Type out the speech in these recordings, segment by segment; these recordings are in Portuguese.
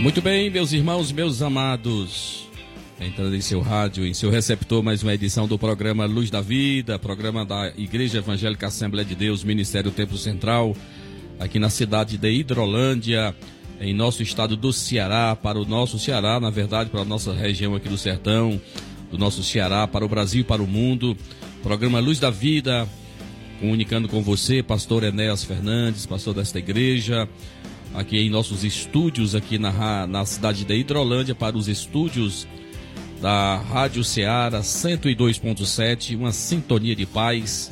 Muito bem, meus irmãos, meus amados. Entrando em seu rádio, em seu receptor, mais uma edição do programa Luz da Vida, programa da Igreja Evangélica Assembleia de Deus, Ministério Templo Central, aqui na cidade de Hidrolândia, em nosso estado do Ceará, para o nosso Ceará, na verdade, para a nossa região aqui do Sertão, do nosso Ceará, para o Brasil para o mundo. Programa Luz da Vida, comunicando com você, pastor Enéas Fernandes, pastor desta igreja, aqui em nossos estúdios, aqui na, na cidade de Hidrolândia, para os estúdios da Rádio Ceará 102.7, uma sintonia de paz.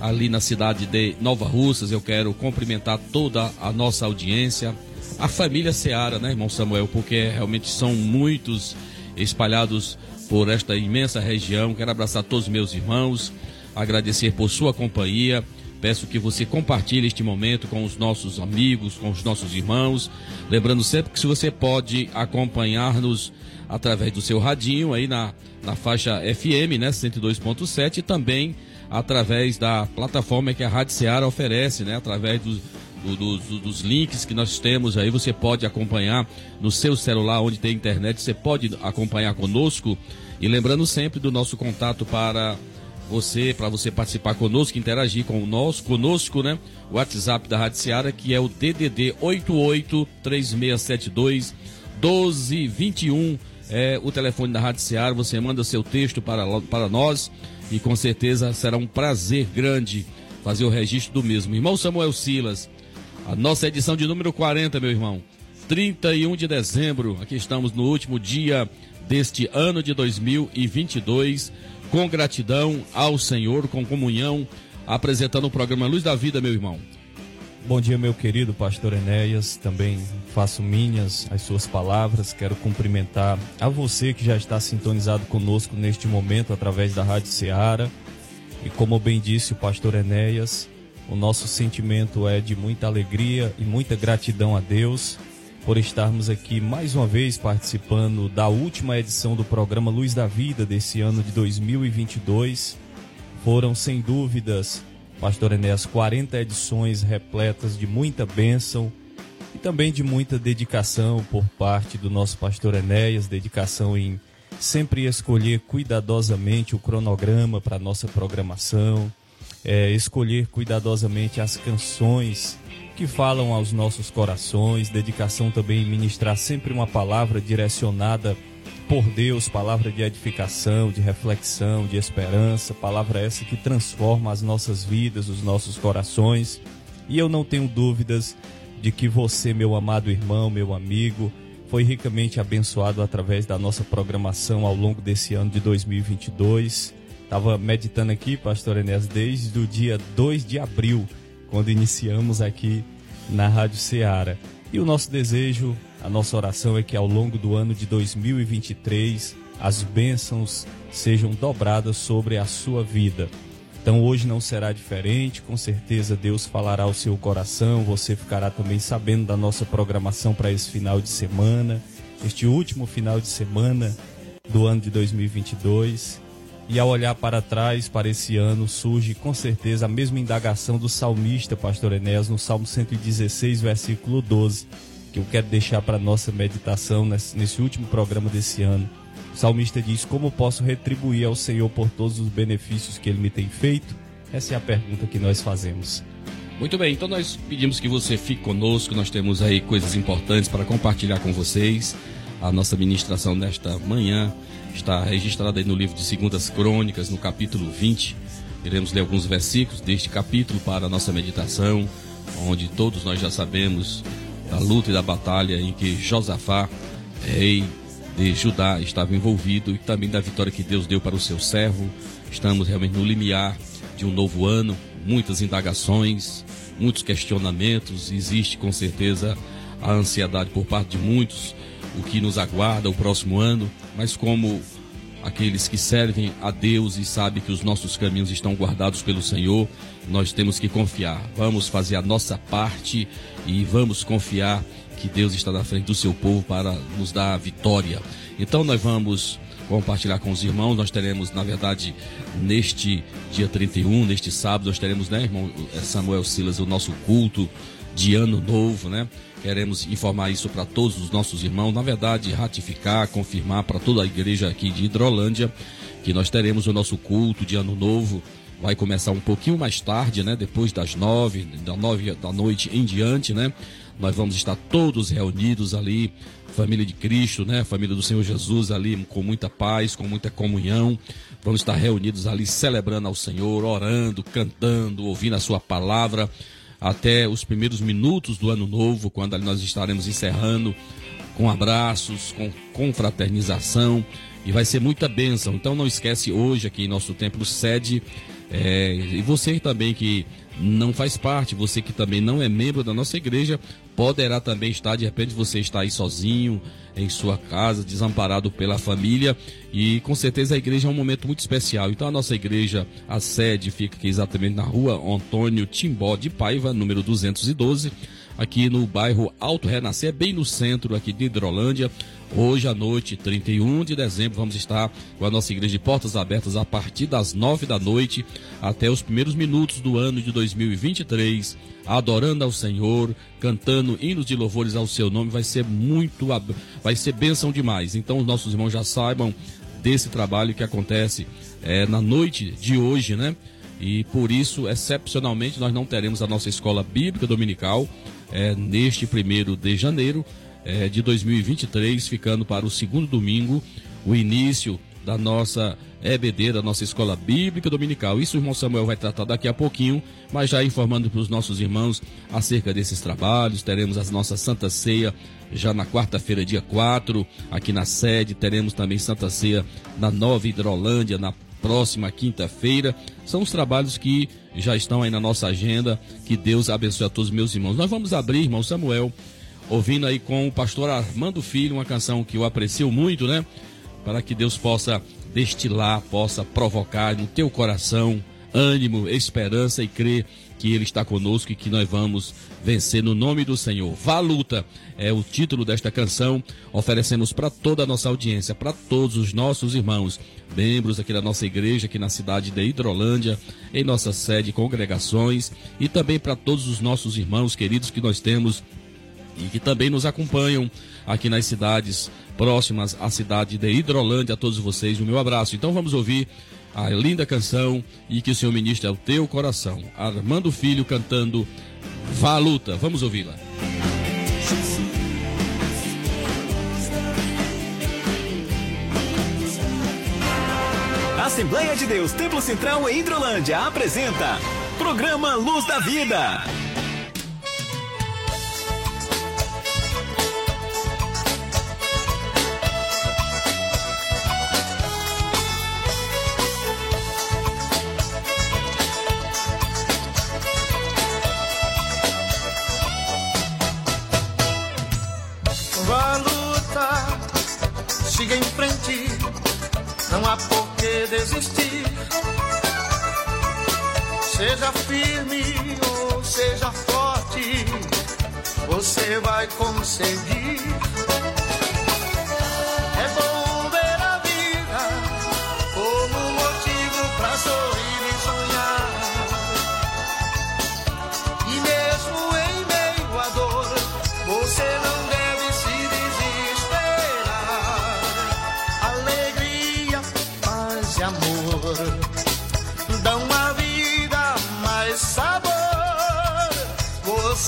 Ali na cidade de Nova Russas, eu quero cumprimentar toda a nossa audiência, a família Ceará, né, irmão Samuel, porque realmente são muitos espalhados por esta imensa região. Quero abraçar todos os meus irmãos, agradecer por sua companhia. Peço que você compartilhe este momento com os nossos amigos, com os nossos irmãos. Lembrando sempre que se você pode acompanhar-nos através do seu radinho aí na, na faixa FM, né, 102.7 e também através da plataforma que a Rádio Seara oferece, né, através dos, do, do, dos links que nós temos aí, você pode acompanhar no seu celular onde tem internet, você pode acompanhar conosco e lembrando sempre do nosso contato para você, para você participar conosco, interagir com nosso, conosco, né? O WhatsApp da Rádio Seara, que é o DDD 88 3672 1221. É o telefone da Rádio Seara. Você manda seu texto para, para nós e com certeza será um prazer grande fazer o registro do mesmo. Irmão Samuel Silas, a nossa edição de número 40, meu irmão. 31 de dezembro, aqui estamos no último dia deste ano de 2022 com gratidão ao Senhor, com comunhão, apresentando o programa Luz da Vida, meu irmão. Bom dia, meu querido pastor Enéas. Também faço minhas as suas palavras. Quero cumprimentar a você que já está sintonizado conosco neste momento através da Rádio Ceará. E como bem disse o pastor Enéas, o nosso sentimento é de muita alegria e muita gratidão a Deus por estarmos aqui mais uma vez participando da última edição do programa Luz da Vida desse ano de 2022. Foram, sem dúvidas, Pastor Enéas, 40 edições repletas de muita bênção e também de muita dedicação por parte do nosso Pastor Enéas, dedicação em sempre escolher cuidadosamente o cronograma para nossa programação, é, escolher cuidadosamente as canções que falam aos nossos corações, dedicação também em ministrar sempre uma palavra direcionada por Deus, palavra de edificação, de reflexão, de esperança, palavra essa que transforma as nossas vidas, os nossos corações. E eu não tenho dúvidas de que você, meu amado irmão, meu amigo, foi ricamente abençoado através da nossa programação ao longo desse ano de 2022. Estava meditando aqui, pastor Enéas, desde o dia 2 de abril quando iniciamos aqui na Rádio Ceará. E o nosso desejo, a nossa oração é que ao longo do ano de 2023 as bênçãos sejam dobradas sobre a sua vida. Então hoje não será diferente, com certeza Deus falará ao seu coração, você ficará também sabendo da nossa programação para esse final de semana, este último final de semana do ano de 2022. E ao olhar para trás, para esse ano, surge com certeza a mesma indagação do salmista, pastor Enéas, no Salmo 116, versículo 12, que eu quero deixar para nossa meditação nesse, último programa desse ano. O salmista diz: Como posso retribuir ao Senhor por todos os benefícios que ele me tem feito? Essa é a pergunta que nós fazemos. Muito bem, então nós pedimos que você fique conosco, nós temos aí coisas importantes para compartilhar com vocês. A nossa ministração nesta manhã está registrada aí no livro de Segundas Crônicas, no capítulo 20. Iremos ler alguns versículos deste capítulo para a nossa meditação, onde todos nós já sabemos da luta e da batalha em que Josafá, rei de Judá, estava envolvido e também da vitória que Deus deu para o seu servo. Estamos realmente no limiar de um novo ano, muitas indagações, muitos questionamentos, existe com certeza a ansiedade por parte de muitos, o que nos aguarda o próximo ano, mas como aqueles que servem a Deus e sabem que os nossos caminhos estão guardados pelo Senhor, nós temos que confiar. Vamos fazer a nossa parte e vamos confiar que Deus está na frente do seu povo para nos dar a vitória. Então nós vamos compartilhar com os irmãos. Nós teremos, na verdade, neste dia 31, neste sábado, nós teremos, né, irmão Samuel Silas, o nosso culto de ano novo, né? Queremos informar isso para todos os nossos irmãos, na verdade, ratificar, confirmar para toda a igreja aqui de Hidrolândia que nós teremos o nosso culto de ano novo. Vai começar um pouquinho mais tarde, né? Depois das nove, da nove da noite em diante, né? Nós vamos estar todos reunidos ali, família de Cristo, né? Família do Senhor Jesus ali com muita paz, com muita comunhão. Vamos estar reunidos ali celebrando ao Senhor, orando, cantando, ouvindo a sua palavra até os primeiros minutos do ano novo, quando nós estaremos encerrando com abraços, com confraternização e vai ser muita bênção. Então não esquece hoje aqui em nosso templo sede é, e você também que não faz parte, você que também não é membro da nossa igreja, poderá também estar, de repente você está aí sozinho, em sua casa, desamparado pela família, e com certeza a igreja é um momento muito especial. Então a nossa igreja, a sede fica aqui exatamente na rua Antônio Timbó de Paiva, número 212, aqui no bairro Alto Renascer, bem no centro aqui de Hidrolândia. Hoje à noite, 31 de dezembro, vamos estar com a nossa igreja de portas abertas a partir das 9 da noite até os primeiros minutos do ano de 2023, adorando ao Senhor, cantando hinos de louvores ao seu nome. Vai ser muito, vai ser bênção demais. Então, os nossos irmãos já saibam desse trabalho que acontece é, na noite de hoje, né? E por isso, excepcionalmente, nós não teremos a nossa escola bíblica dominical é, neste primeiro de janeiro é, de 2023, ficando para o segundo domingo, o início da nossa EBD, da nossa Escola Bíblica Dominical. Isso o irmão Samuel vai tratar daqui a pouquinho, mas já informando para os nossos irmãos acerca desses trabalhos. Teremos a nossa Santa Ceia já na quarta-feira, dia 4, aqui na sede. Teremos também Santa Ceia na Nova Hidrolândia, na próxima quinta-feira. São os trabalhos que já estão aí na nossa agenda. Que Deus abençoe a todos os meus irmãos. Nós vamos abrir, irmão Samuel, ouvindo aí com o pastor Armando Filho, uma canção que eu aprecio muito, né? Para que Deus possa destilar, possa provocar no teu coração ânimo, esperança e crer que Ele está conosco e que nós vamos vencer no nome do Senhor. Vá luta é o título desta canção. Oferecemos para toda a nossa audiência, para todos os nossos irmãos, membros aqui da nossa igreja, aqui na cidade de Hidrolândia, em nossa sede, congregações, e também para todos os nossos irmãos queridos que nós temos e que também nos acompanham aqui nas cidades próximas à cidade de Hidrolândia. A todos vocês, o meu abraço. Então vamos ouvir a linda canção e que o Senhor ministre ao teu coração. Armando Filho cantando Vá à luta. Vamos ouvi-la. Assembleia de Deus Templo Central em Hidrolândia apresenta Programa Luz da Vida. Por que desistir. Seja firme ou seja forte, você vai conseguir.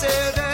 você deve.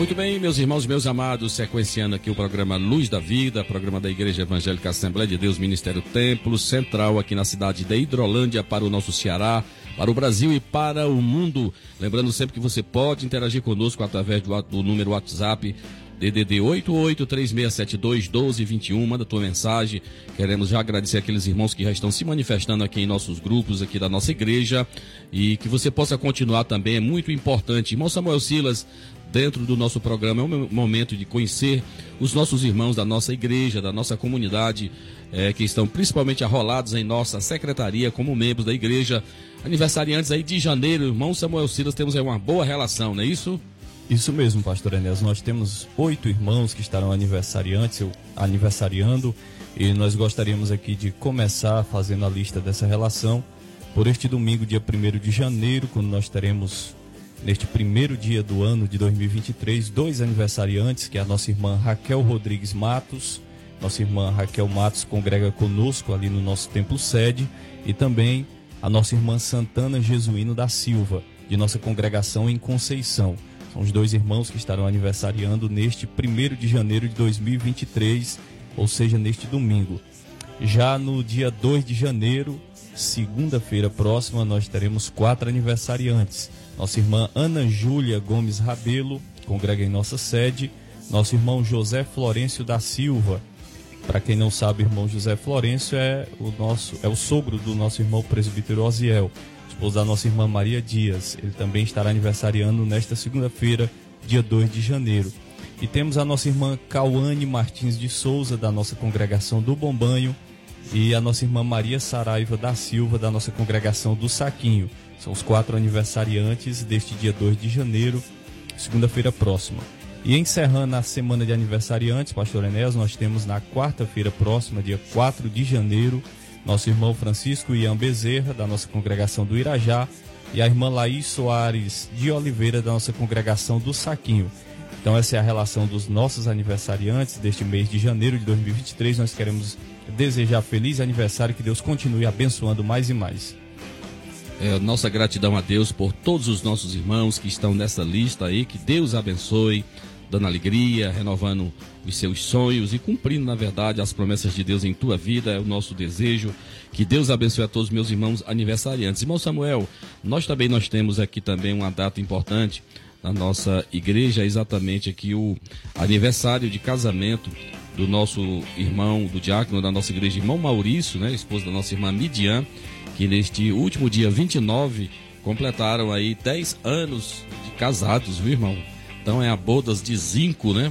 Muito bem, meus irmãos, meus amados, sequenciando aqui o programa Luz da Vida, programa da Igreja Evangélica Assembleia de Deus, Ministério Templo Central, aqui na cidade de Hidrolândia, para o nosso Ceará, para o Brasil e para o mundo. Lembrando sempre que você pode interagir conosco através do, do número WhatsApp DDD 8836721221, manda tua mensagem. Queremos já agradecer aqueles irmãos que já estão se manifestando aqui em nossos grupos aqui da nossa igreja e que você possa continuar também, é muito importante. Irmão Samuel Silas, dentro do nosso programa, é um momento de conhecer os nossos irmãos da nossa igreja, da nossa comunidade, eh, que estão principalmente arrolados em nossa secretaria como membros da igreja. Aniversariantes aí de janeiro, irmão Samuel Silas, temos aí uma boa relação, não é isso? Isso mesmo, pastor Enéas. Nós temos oito irmãos que estarão aniversariantes, aniversariando, e nós gostaríamos aqui de começar fazendo a lista dessa relação por este domingo, dia 1 de janeiro, quando nós teremos, neste primeiro dia do ano de 2023, dois aniversariantes, que é a nossa irmã Raquel Rodrigues Matos. Nossa irmã Raquel Matos congrega conosco ali no nosso templo sede, e também a nossa irmã Santana Jesuíno da Silva, de nossa congregação em Conceição. São os dois irmãos que estarão aniversariando neste 1 de janeiro de 2023, ou seja, neste domingo. Já no dia 2 de janeiro, segunda-feira próxima, nós teremos quatro aniversariantes. Nossa irmã Ana Júlia Gomes Rabelo, congrega em nossa sede. Nosso irmão José Florencio da Silva. Para quem não sabe, irmão José Florencio é o nosso é o sogro do nosso irmão presbítero Osiel esposo da nossa irmã Maria Dias. Ele também estará aniversariando nesta segunda-feira, dia 2 de janeiro. E temos a nossa irmã Cauane Martins de Souza, da nossa congregação do Bombanho, e a nossa irmã Maria Saraiva da Silva, da nossa congregação do Saquinho. São os quatro aniversariantes deste dia 2 de janeiro, segunda-feira próxima. E encerrando a semana de aniversariantes, Pastor Enéas, nós temos na quarta-feira próxima, dia 4 de janeiro, nosso irmão Francisco Ian Bezerra, da nossa congregação do Irajá, e a irmã Laís Soares de Oliveira, da nossa congregação do Saquinho. Então, essa é a relação dos nossos aniversariantes deste mês de janeiro de 2023. Nós queremos desejar feliz aniversário, que Deus continue abençoando mais e mais. É, nossa gratidão a Deus por todos os nossos irmãos que estão nessa lista aí. Que Deus abençoe, dando alegria, renovando os seus sonhos e cumprindo, na verdade, as promessas de Deus em tua vida. É o nosso desejo. Que Deus abençoe a todos os meus irmãos aniversariantes. Irmão Samuel, nós também nós temos aqui também uma data importante na nossa igreja, exatamente aqui o aniversário de casamento do nosso irmão, do diácono da nossa igreja, irmão Maurício, né, esposo da nossa irmã Midian, que neste último dia 29 completaram aí 10 anos de casados, viu, irmão? Então é a bodas de zinco, né?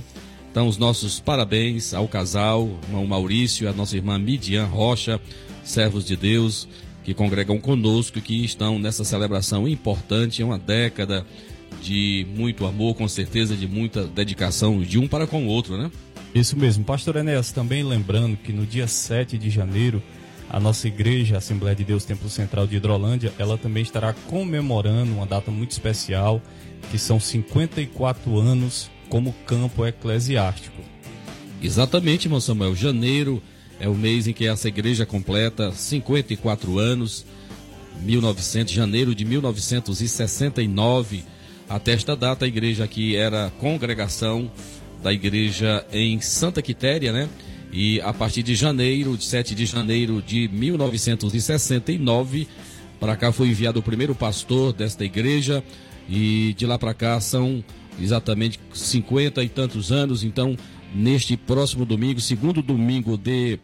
Então os nossos parabéns ao casal, irmão Maurício e a nossa irmã Midian Rocha, servos de Deus, que congregam conosco que estão nessa celebração importante, é uma década de muito amor, com certeza, de muita dedicação de um para com o outro, né? Isso mesmo. Pastor Enéas, também lembrando que no dia 7 de janeiro, a nossa igreja, a Assembleia de Deus Templo Central de Hidrolândia, ela também estará comemorando uma data muito especial, que são 54 anos como campo eclesiástico. Exatamente, irmão Samuel. Janeiro é o mês em que essa igreja completa 54 anos, 1900, janeiro de 1969. Até esta data, a igreja aqui era congregação da igreja em Santa Quitéria, né? E a partir de janeiro, de 7 de janeiro de 1969, para cá foi enviado o primeiro pastor desta igreja e de lá para cá são exatamente 50 e tantos anos. Então, neste próximo domingo, segundo domingo de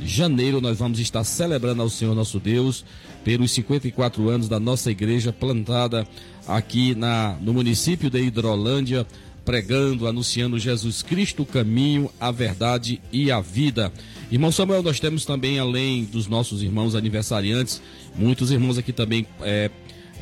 janeiro, nós vamos estar celebrando ao Senhor nosso Deus pelos 54 anos da nossa igreja plantada aqui na, no município de Hidrolândia, pregando, anunciando Jesus Cristo, o caminho, a verdade e a vida. Irmão Samuel, nós temos também, além dos nossos irmãos aniversariantes, muitos irmãos aqui também é,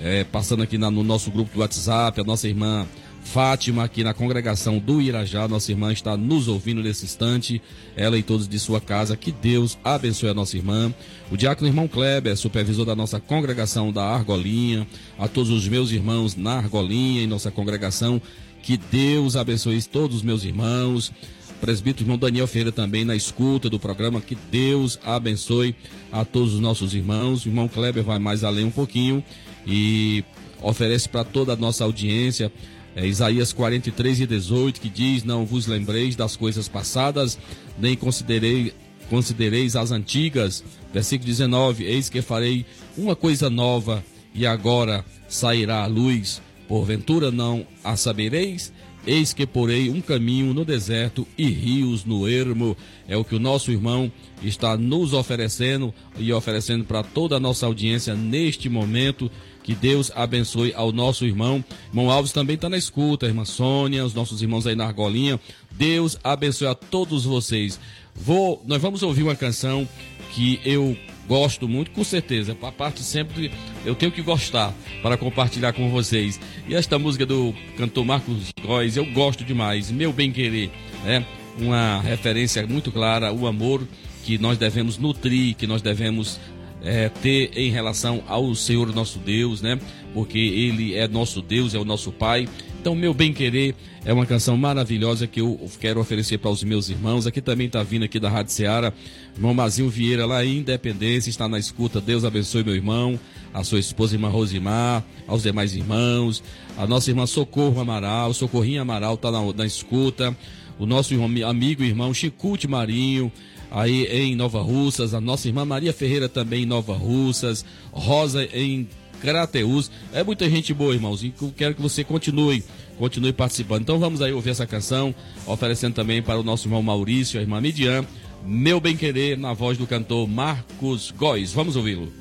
é, passando aqui na, no nosso grupo do WhatsApp, a nossa irmã Fátima, aqui na congregação do Irajá, nossa irmã está nos ouvindo nesse instante, ela e todos de sua casa, que Deus abençoe a nossa irmã. O diácono irmão Kleber, supervisor da nossa congregação da Argolinha, a todos os meus irmãos na Argolinha, em nossa congregação, que Deus abençoe todos os meus irmãos. Presbítero irmão Daniel Ferreira também na escuta do programa. Que Deus abençoe a todos os nossos irmãos. O irmão Kleber vai mais além um pouquinho e oferece para toda a nossa audiência é, Isaías 43 e 18, que diz: Não vos lembreis das coisas passadas, nem considerei, considereis as antigas. Versículo 19: Eis que farei uma coisa nova, e agora sairá a luz. Porventura não a sabereis? Eis que porei um caminho no deserto e rios no ermo. É o que o nosso irmão está nos oferecendo e oferecendo para toda a nossa audiência neste momento. Que Deus abençoe ao nosso irmão. Irmão Alves também está na escuta, irmã Sônia, os nossos irmãos aí na argolinha. Deus abençoe a todos vocês. Vou, nós vamos ouvir uma canção que eu gosto muito, com certeza. A parte sempre eu tenho que gostar para compartilhar com vocês. E esta música do cantor Marcos Góes, eu gosto demais. Meu bem querer, né? Uma referência muito clara, o amor que nós devemos nutrir, que nós devemos é, ter em relação ao Senhor nosso Deus, né? Porque Ele é nosso Deus, é o nosso Pai. Então, meu bem querer é uma canção maravilhosa que eu quero oferecer para os meus irmãos. Aqui também está vindo aqui da Rádio Seara, irmão Mazinho Vieira, lá em Independência, está na escuta. Deus abençoe meu irmão, a sua esposa, irmã Rosimar, aos demais irmãos, a nossa irmã Socorro Amaral, Socorrinha Amaral está na, na escuta, o nosso amigo e irmão Chicute Marinho, aí em Nova Russas, a nossa irmã Maria Ferreira também em Nova Russas, Rosa em Crateus. É muita gente boa, irmãos, eu quero que você continue, continue participando. Então vamos aí ouvir essa canção, oferecendo também para o nosso irmão Maurício, a irmã Midian, Meu Bem Querer, na voz do cantor Marcos Góes. Vamos ouvi-lo.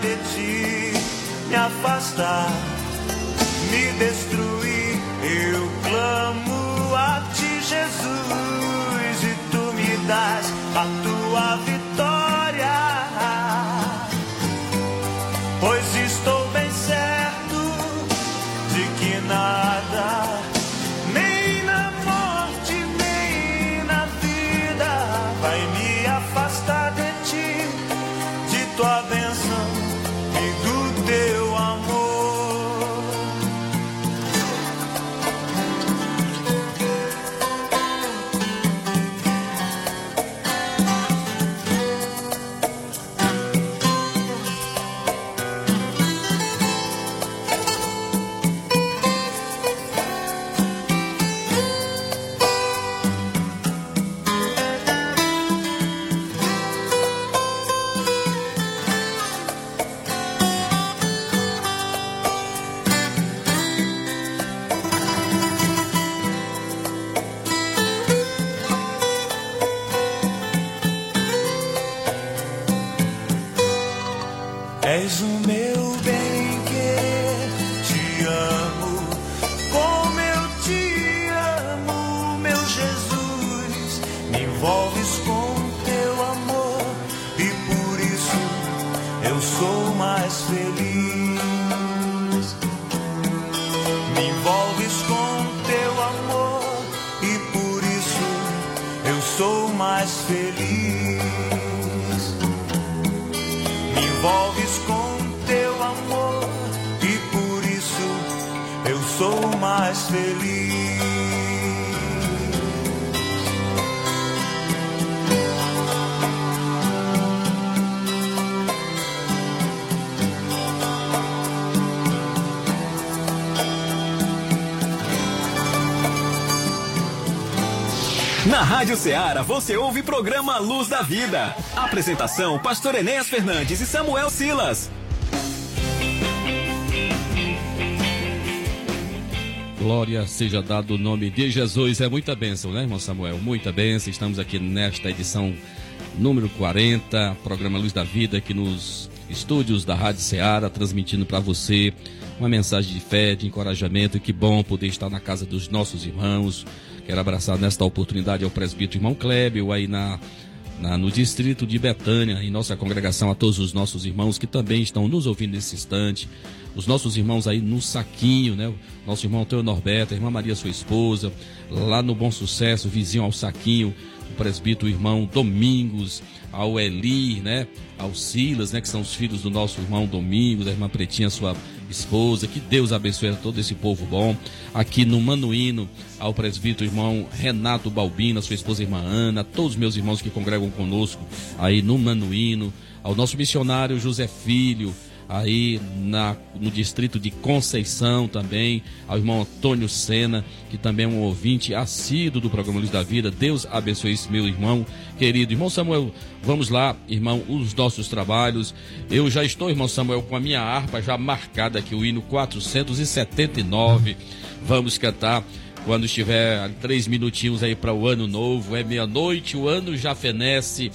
De ti, me afastar, eu sou mais feliz. Me envolves com teu amor e por isso eu sou mais feliz. Na Rádio Ceará você ouve programa Luz da Vida. Apresentação: Pastor Enéas Fernandes e Samuel Silas. Glória seja dado o nome de Jesus. É muita bênção, né, irmão Samuel? Muita bênção. Estamos aqui nesta edição número 40, programa Luz da Vida, aqui nos estúdios da Rádio Ceará, transmitindo para você uma mensagem de fé, de encorajamento. Que bom poder estar na casa dos nossos irmãos. Quero abraçar nesta oportunidade ao presbítero irmão Clébio, aí na, na- no distrito de Betânia, em nossa congregação, a todos os nossos irmãos que também estão nos ouvindo nesse instante. Os nossos irmãos aí no Saquinho, né? Nosso irmão Teu Norberto, a irmã Maria, sua esposa, lá no Bom Sucesso, vizinho ao Saquinho, presbítero irmão Domingos, ao Eli, né? Ao Silas, né? Que são os filhos do nosso irmão Domingos, a irmã Pretinha, sua esposa. Que Deus abençoe a todo esse povo bom. Aqui no Manuíno, ao presbítero irmão Renato Balbino, a sua esposa irmã Ana, a todos os meus irmãos que congregam conosco aí no Manuíno, ao nosso missionário José Filho, aí na, no distrito de Conceição também, ao irmão Antônio Sena, que também é um ouvinte assíduo do programa Luz da Vida. Deus abençoe esse meu irmão querido. Irmão Samuel, vamos lá, irmão, os nossos trabalhos. Eu já estou, irmão Samuel, com a minha harpa já marcada aqui, o hino 479. Vamos cantar quando estiver três minutinhos aí para o ano novo. É meia-noite, o ano já fenece.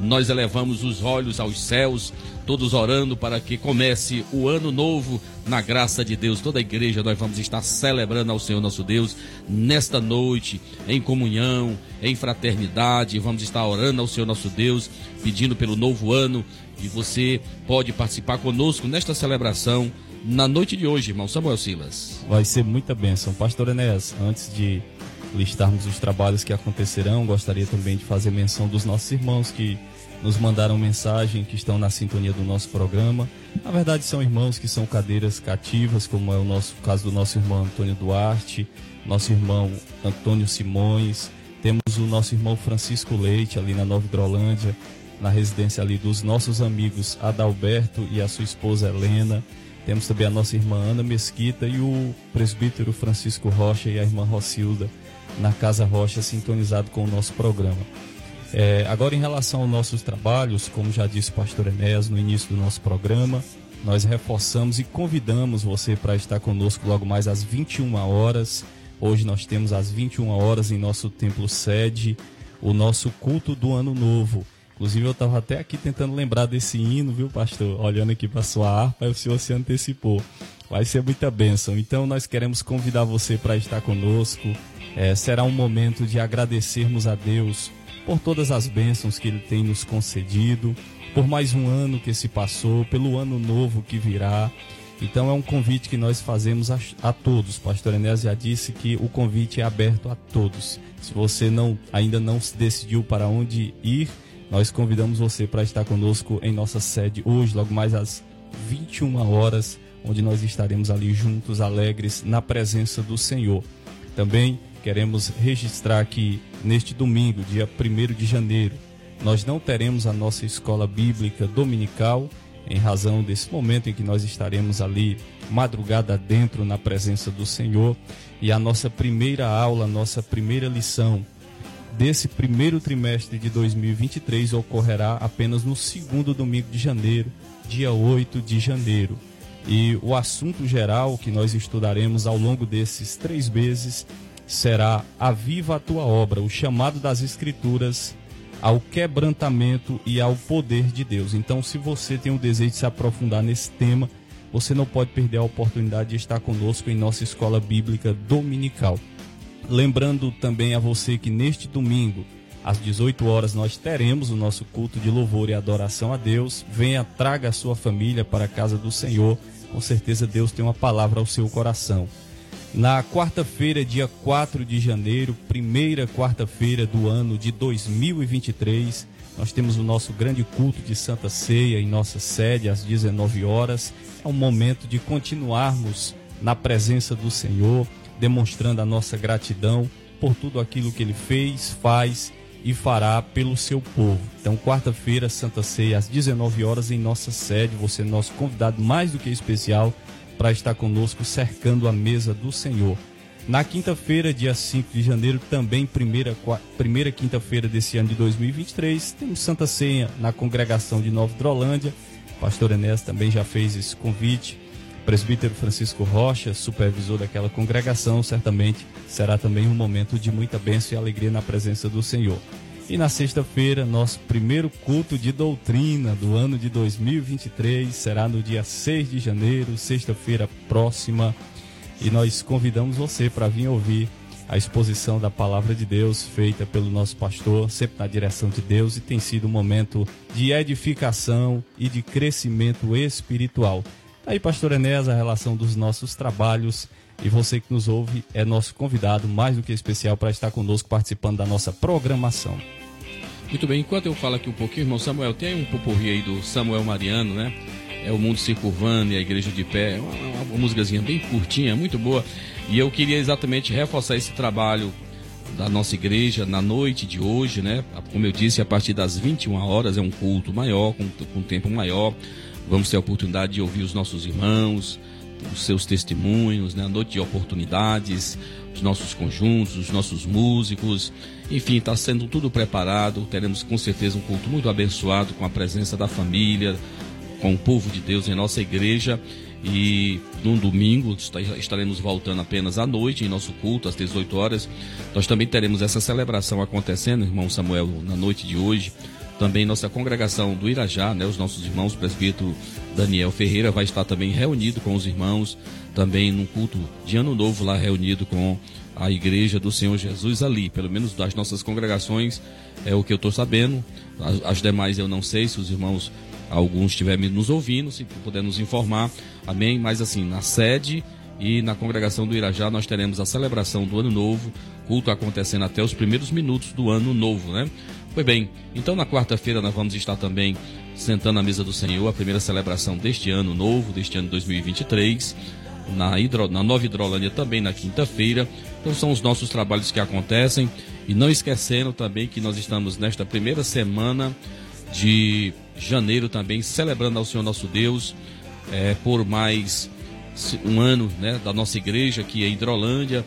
Nós elevamos os olhos aos céus, todos orando para que comece o ano novo na graça de Deus. Toda a igreja nós vamos estar celebrando ao Senhor nosso Deus nesta noite, em comunhão, em fraternidade. Vamos estar orando ao Senhor nosso Deus, pedindo pelo novo ano. E você pode participar conosco nesta celebração na noite de hoje, irmão Samuel Silas. Vai ser muita bênção. Pastor Enéas, antes de listarmos os trabalhos que acontecerão, gostaria também de fazer menção dos nossos irmãos que nos mandaram mensagem, que estão na sintonia do nosso programa. Na verdade, são irmãos que são cadeiras cativas, como é o nosso o caso do nosso irmão Antônio Duarte, nosso irmão Antônio Simões. Temos o nosso irmão Francisco Leite, ali na Nova Hidrolândia, na residência ali dos nossos amigos Adalberto e a sua esposa Helena. Temos também a nossa irmã Ana Mesquita e o presbítero Francisco Rocha e a irmã Rocilda na Casa Rocha, sintonizado com o nosso programa. É, agora, em relação aos nossos trabalhos, como já disse o pastor Enéas no início do nosso programa, nós reforçamos e convidamos você para estar conosco logo mais às 21 horas. Hoje nós temos às 21 horas em nosso templo sede o nosso culto do ano novo. Inclusive eu estava até aqui tentando lembrar desse hino, viu, pastor? Olhando aqui para sua harpa, o senhor se antecipou. Vai ser muita bênção. Então nós queremos convidar você para estar conosco. É, será um momento de agradecermos a Deus por todas as bênçãos que Ele tem nos concedido, por mais um ano que se passou, pelo ano novo que virá. Então é um convite que nós fazemos a, a todos. Pastor Enéas já disse que o convite é aberto a todos. Se você não ainda não se decidiu para onde ir, nós convidamos você para estar conosco em nossa sede hoje, logo mais às 21 horas, onde nós estaremos ali juntos, alegres, na presença do Senhor. Também queremos registrar que neste domingo, dia 1 de janeiro, nós não teremos a nossa escola bíblica dominical, em razão desse momento em que nós estaremos ali madrugada dentro na presença do Senhor. E a nossa primeira aula, nossa primeira lição desse primeiro trimestre de 2023 ocorrerá apenas no segundo domingo de janeiro, dia 8 de janeiro. E o assunto geral que nós estudaremos ao longo desses três meses será a viva a tua obra, o chamado das Escrituras ao quebrantamento e ao poder de Deus. Então, se você tem o desejo de se aprofundar nesse tema, você não pode perder a oportunidade de estar conosco em nossa escola bíblica dominical. Lembrando também a você que neste domingo, às 18 horas, nós teremos o nosso culto de louvor e adoração a Deus. Venha, traga a sua família para a casa do Senhor. Com certeza Deus tem uma palavra ao seu coração. Na quarta-feira, dia 4 de janeiro, primeira quarta-feira do ano de 2023, nós temos o nosso grande culto de Santa Ceia em nossa sede às 19 horas. É um momento de continuarmos na presença do Senhor, demonstrando a nossa gratidão por tudo aquilo que ele fez, faz e fará pelo seu povo. Então, quarta-feira, Santa Ceia às 19 horas em nossa sede, você é nosso convidado mais do que especial para estar conosco cercando a mesa do Senhor. Na quinta-feira, dia 5 de janeiro, também primeira, primeira quinta-feira desse ano de 2023, temos Santa Ceia na congregação de Nova Drolândia. O pastor Enéas também já fez esse convite. Presbítero Francisco Rocha, supervisor daquela congregação, certamente será também um momento de muita bênção e alegria na presença do Senhor. E na sexta-feira, nosso primeiro culto de doutrina do ano de 2023 será no dia 6 de janeiro, sexta-feira próxima. E nós convidamos você para vir ouvir a exposição da palavra de Deus feita pelo nosso pastor, sempre na direção de Deus, e tem sido um momento de edificação e de crescimento espiritual. Aí, pastor Enéas, a relação dos nossos trabalhos e você que nos ouve é nosso convidado mais do que especial para estar conosco participando da nossa programação. Muito bem, enquanto eu falo aqui um pouquinho, irmão Samuel, tem um pupurri aí do Samuel Mariano, né? É o Mundo Circunvando e a Igreja de Pé. É uma, uma, uma músicazinha bem curtinha, muito boa. E eu queria exatamente reforçar esse trabalho da nossa igreja na noite de hoje, né? Como eu disse, a partir das 21 horas é um culto maior, com, com tempo maior. Vamos ter a oportunidade de ouvir os nossos irmãos, os seus testemunhos, né? a noite de oportunidades, os nossos conjuntos, os nossos músicos, enfim, está sendo tudo preparado. Teremos com certeza um culto muito abençoado com a presença da família, com o povo de Deus em nossa igreja. E no domingo estaremos voltando apenas à noite em nosso culto, às 18 horas. Nós também teremos essa celebração acontecendo, irmão Samuel, na noite de hoje também nossa congregação do Irajá, né, os nossos irmãos, o presbítero Daniel Ferreira vai estar também reunido com os irmãos, também num culto de ano novo lá reunido com a igreja do Senhor Jesus ali, pelo menos das nossas congregações, é o que eu estou sabendo. As, as, demais eu não sei se os irmãos, alguns estiverem nos ouvindo, se puder nos informar, amém? Mas assim, na sede e na congregação do Irajá nós teremos a celebração do ano novo, culto acontecendo até os primeiros minutos do ano novo, né? Pois bem, então na quarta-feira nós vamos estar também sentando à mesa do Senhor, a primeira celebração deste ano novo, deste ano 2023, na, Hidro, na Nova Hidrolândia também na quinta-feira. Então são os nossos trabalhos que acontecem. E não esquecendo também que nós estamos nesta primeira semana de janeiro também celebrando ao Senhor nosso Deus é, por mais um ano né, da nossa igreja aqui em Hidrolândia,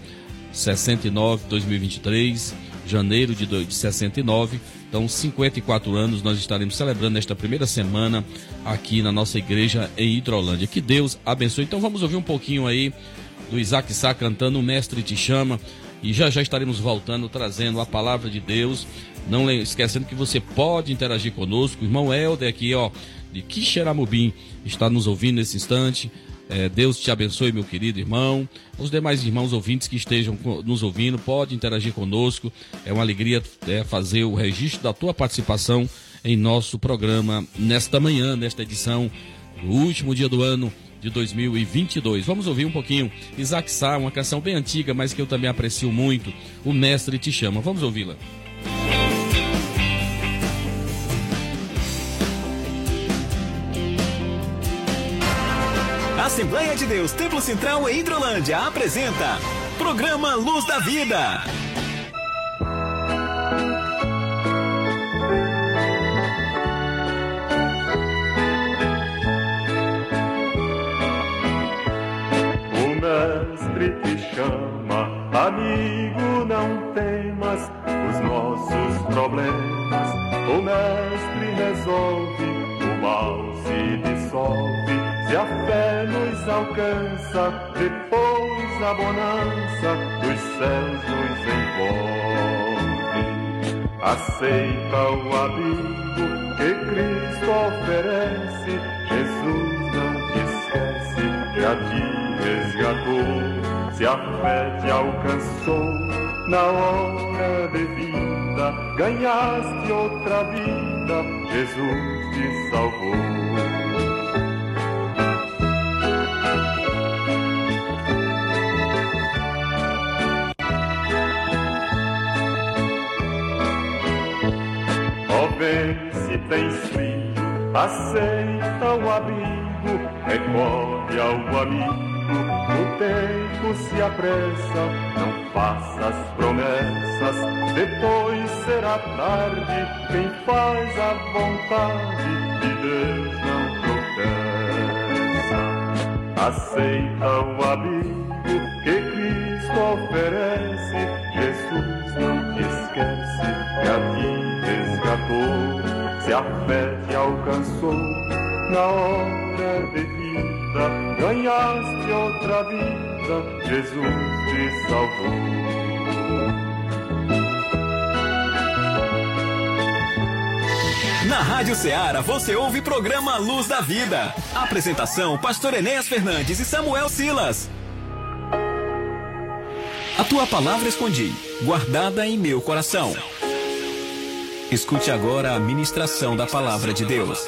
69, 2023, janeiro de, de 69. Então, 54 anos nós estaremos celebrando nesta primeira semana aqui na nossa igreja em Hidrolândia. Que Deus abençoe. Então, vamos ouvir um pouquinho aí do Isaac Sá cantando O Mestre Te Chama. E já já estaremos voltando, trazendo a palavra de Deus. Não esquecendo que você pode interagir conosco. O irmão Helder aqui, ó, de Quixeramobim, está nos ouvindo nesse instante. É, Deus te abençoe, meu querido irmão. Os demais irmãos ouvintes que estejam nos ouvindo, pode interagir conosco. É uma alegria é, fazer o registro da tua participação em nosso programa nesta manhã, nesta edição do último dia do ano de 2022. Vamos ouvir um pouquinho Isaac Sá, uma canção bem antiga, mas que eu também aprecio muito. O Mestre te chama. Vamos ouvi-la. Assembleia de Deus Templo Central em Hidrolândia apresenta Programa Luz da Vida. O mestre te chama, amigo, não temas os nossos problemas. O mestre resolve, o mal se dissolve. Se a fé nos alcança, depois a bonança dos céus nos envolve. Aceita o abrigo que Cristo oferece, Jesus não te esquece, já te resgatou. Se a fé te alcançou na hora devida, ganhaste outra vida, Jesus te salvou. Aceita o abrigo, recorre ao amigo. O tempo se apressa, não faças promessas, depois será tarde. Quem faz a vontade de Deus não tropeça. Aceita o abrigo que Cristo oferece, a fé te alcançou na hora devida, ganhaste outra vida, Jesus te salvou. Na Rádio Ceará você ouve programa Luz da Vida. Apresentação: Pastor Enéas Fernandes e Samuel Silas. A tua palavra escondi, guardada em meu coração. Escute agora a ministração da palavra de Deus.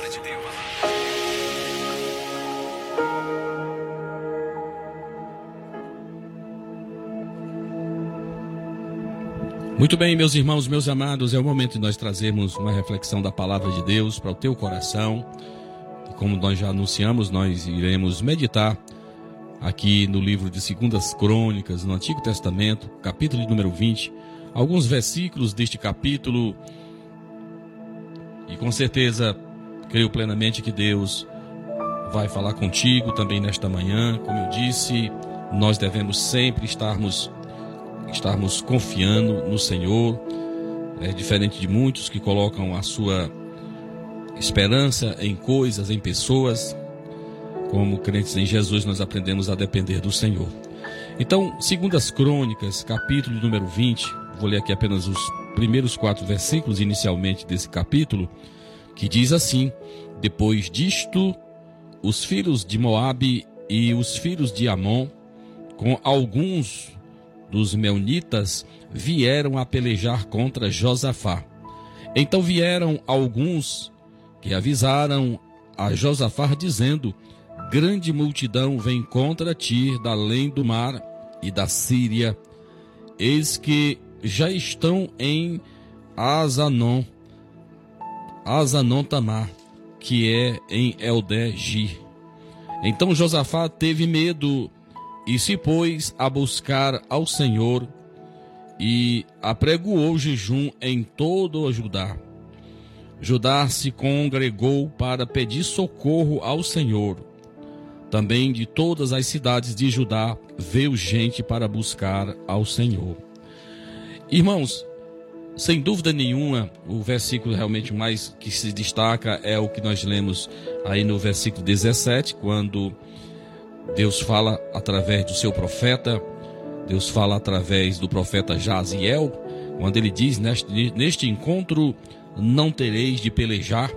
Muito bem, meus irmãos, meus amados, é o momento de nós trazermos uma reflexão da palavra de Deus para o teu coração. Como nós já anunciamos, nós iremos meditar aqui no livro de Segundas Crônicas, no Antigo Testamento, capítulo número 20, alguns versículos deste capítulo. E com certeza, creio plenamente que Deus vai falar contigo também nesta manhã. Como eu disse, nós devemos sempre estarmos estarmos confiando no Senhor, é diferente de muitos que colocam a sua esperança em coisas, em pessoas. Como crentes em Jesus, nós aprendemos a depender do Senhor. Então, segundo as Crônicas, capítulo número 20, vou ler aqui apenas os primeiros quatro versículos inicialmente desse capítulo, que diz assim: Depois disto, os filhos de Moabe e os filhos de Amon, com alguns dos Meunitas vieram a pelejar contra Josafá. Então vieram alguns que avisaram a Josafá dizendo: Grande multidão vem contra ti da além do mar e da Síria. Eis que já estão em Azanon, Azanon Tamar, que é em Eldé-Gir. Então Josafá teve medo e se pôs a buscar ao Senhor e apregoou jejum em todo o Judá. Judá se congregou para pedir socorro ao Senhor. também de todas as cidades de Judá, veio gente para buscar ao Senhor. Irmãos, sem dúvida nenhuma, o versículo realmente mais que se destaca é o que nós lemos aí no versículo 17, quando Deus fala através do seu profeta, Deus fala através do profeta Jaziel, quando ele diz: Neste, neste encontro não tereis de pelejar,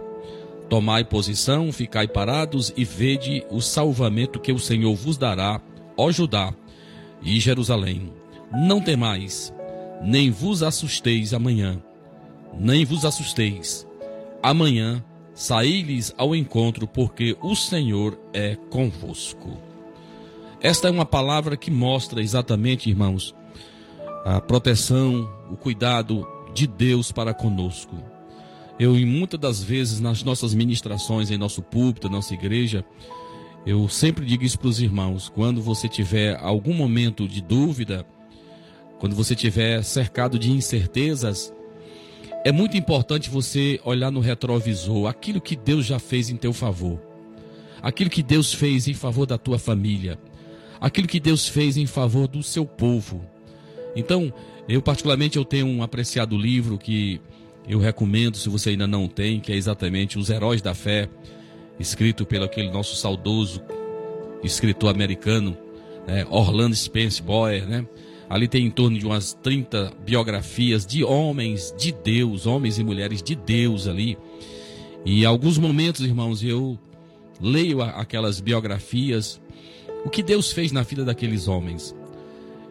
tomai posição, ficai parados e vede o salvamento que o Senhor vos dará, ó Judá e Jerusalém. Não temais, nem vos assusteis amanhã, nem vos assusteis. Amanhã saí-lhes ao encontro, porque o Senhor é convosco. Esta é uma palavra que mostra exatamente, irmãos, a proteção, o cuidado de Deus para conosco. Eu, em muitas das vezes, nas nossas ministrações, em nosso púlpito, nossa igreja, eu sempre digo isso para os irmãos: quando você tiver algum momento de dúvida, quando você tiver cercado de incertezas, é muito importante você olhar no retrovisor aquilo que Deus já fez em teu favor, aquilo que Deus fez em favor da tua família, aquilo que Deus fez em favor do seu povo. Então, eu particularmente eu tenho um apreciado livro que eu recomendo se você ainda não tem, que é exatamente Os Heróis da Fé, escrito pelo aquele nosso saudoso escritor americano, né, Orlando Spence Boyer, né? Ali tem em torno de umas 30 biografias de homens de Deus, homens e mulheres de Deus ali. E alguns momentos, irmãos, eu leio aquelas biografias, o que Deus fez na vida daqueles homens.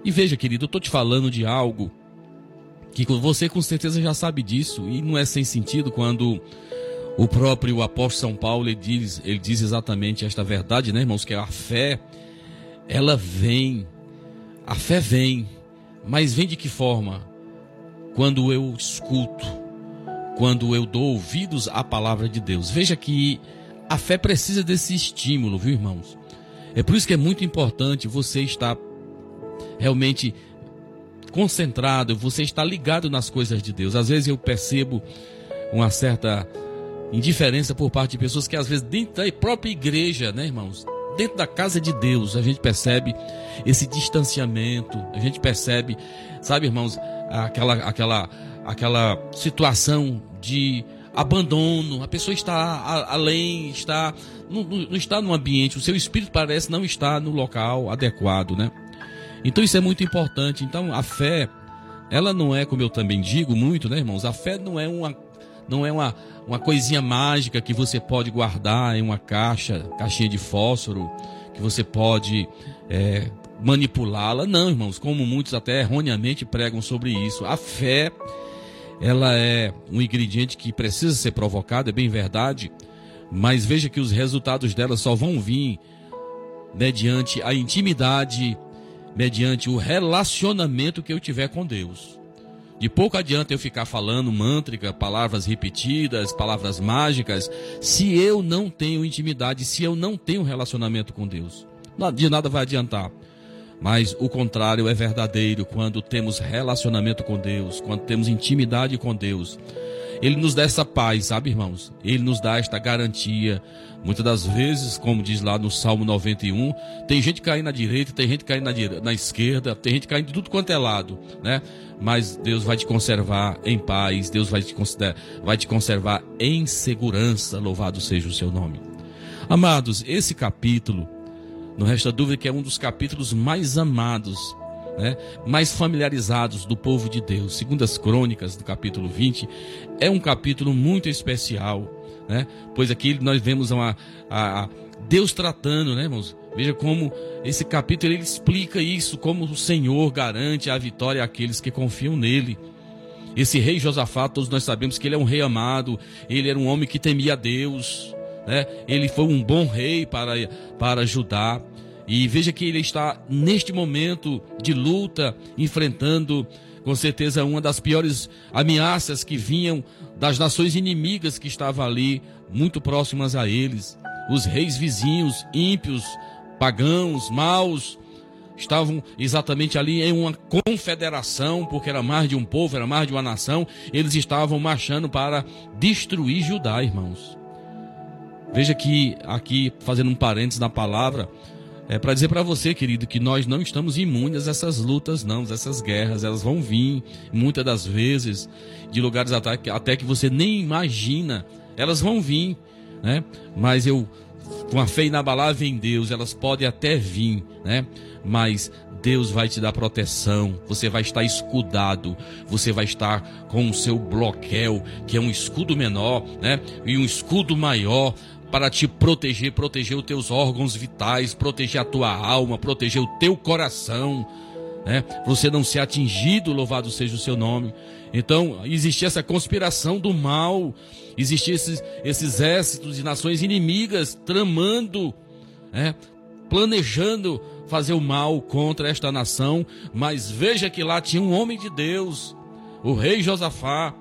E veja, querido, eu estou te falando de algo que você com certeza já sabe disso, e não é sem sentido quando o próprio apóstolo São Paulo ele diz, ele diz exatamente esta verdade, né, irmãos? Que a fé, ela vem, a fé vem, mas vem de que forma? Quando eu escuto, quando eu dou ouvidos à palavra de Deus. Veja que a fé precisa desse estímulo, viu, irmãos? É por isso que é muito importante você estar realmente concentrado, você estar ligado nas coisas de Deus. Às vezes eu percebo uma certa indiferença por parte de pessoas que às vezes dentro da própria igreja, né, irmãos? Dentro da casa de Deus, a gente percebe esse distanciamento, a gente percebe, sabe, irmãos, aquela aquela aquela situação de abandono, a pessoa está além, está não, não está no ambiente, o seu espírito parece não estar no local adequado, né? Então isso é muito importante. Então a fé, ela não é, como eu também digo muito, né, irmãos? A fé não é uma não é uma, uma coisinha mágica que você pode guardar em uma caixa, caixinha de fósforo, que você pode é, manipulá-la. Não, irmãos, como muitos até erroneamente pregam sobre isso. A fé, ela é um ingrediente que precisa ser provocado, é bem verdade, mas veja que os resultados dela só vão vir mediante a intimidade, mediante o relacionamento que eu tiver com Deus. De pouco adianta eu ficar falando mântrica, palavras repetidas, palavras mágicas, se eu não tenho intimidade, se eu não tenho relacionamento com Deus. De nada vai adiantar. Mas o contrário é verdadeiro quando temos relacionamento com Deus, quando temos intimidade com Deus. Ele nos dá essa paz, sabe, irmãos? Ele nos dá esta garantia. Muitas das vezes, como diz lá no Salmo 91, tem gente caindo na direita, tem gente caindo na, na esquerda, tem gente caindo de tudo quanto é lado, né? Mas Deus vai te conservar em paz, Deus vai te, vai te conservar em segurança, louvado seja o seu nome. Amados, esse capítulo, não resta dúvida que é um dos capítulos mais amados né, mais familiarizados do povo de Deus. Segundo as crônicas do capítulo 20, é um capítulo muito especial, né, pois aqui nós vemos uma, a, a Deus tratando, né, irmãos? Veja como esse capítulo ele explica isso, como o Senhor garante a vitória àqueles que confiam nele. Esse rei Josafá, todos nós sabemos que ele é um rei amado, ele era um homem que temia a Deus, né? Ele foi um bom rei para, para Judá. E veja que ele está neste momento de luta, enfrentando com certeza uma das piores ameaças que vinham das nações inimigas que estavam ali, muito próximas a eles. Os reis vizinhos, ímpios, pagãos, maus, estavam exatamente ali em uma confederação, porque era mais de um povo, era mais de uma nação. Eles estavam marchando para destruir Judá, irmãos. Veja que aqui, fazendo um parênteses na palavra, é para dizer para você, querido, que nós não estamos imunes a essas lutas, não, essas guerras, elas vão vir muitas das vezes de lugares até, até que você nem imagina, elas vão vir, né? Mas eu, com a fé inabalável em Deus, elas podem até vir, né? Mas Deus vai te dar proteção, você vai estar escudado, você vai estar com o seu bloqueio, que é um escudo menor, né? E um escudo maior para te proteger, proteger os teus órgãos vitais, proteger a tua alma, proteger o teu coração, né? Você não ser atingido, louvado seja o seu nome. Então, existia essa conspiração do mal, existiam esses, esses exércitos de nações inimigas tramando, né? planejando fazer o mal contra esta nação, mas veja que lá tinha um homem de Deus, o rei Josafá.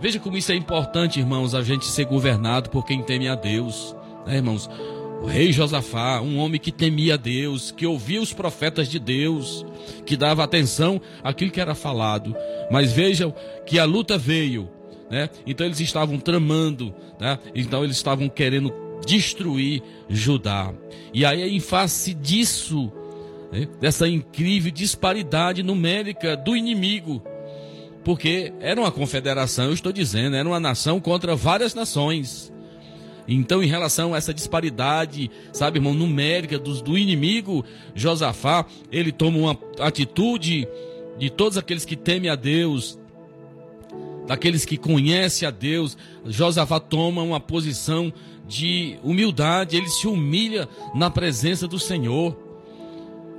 Veja como isso é importante, irmãos, a gente ser governado por quem teme a Deus, né, irmãos? O rei Josafá, um homem que temia Deus, que ouvia os profetas de Deus, que dava atenção àquilo que era falado. Mas vejam que a luta veio, né? Então eles estavam tramando, né? Então eles estavam querendo destruir Judá. E aí, em face disso, né? dessa incrível disparidade numérica do inimigo, porque era uma confederação, eu estou dizendo, era uma nação contra várias nações. Então, em relação a essa disparidade, sabe, irmão, numérica do, do inimigo, Josafá, ele toma uma atitude de todos aqueles que temem a Deus, daqueles que conhecem a Deus. Josafá toma uma posição de humildade, ele se humilha na presença do Senhor.